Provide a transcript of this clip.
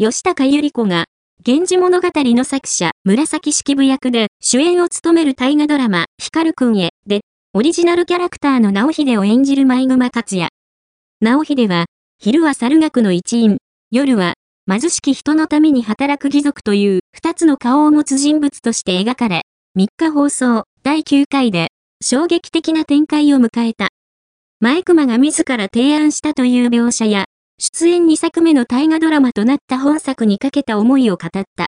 吉高由里子が、源氏物語の作者、紫式部役で主演を務める大河ドラマ、光くんへ、で、オリジナルキャラクターの直秀を演じる舞熊克也。直秀は、昼は猿学の一員、夜は、貧しき人のために働く義族という二つの顔を持つ人物として描かれ、3日放送第9回で衝撃的な展開を迎えた。前熊が自ら提案したという描写や、出演2作目の大河ドラマとなった本作にかけた思いを語った。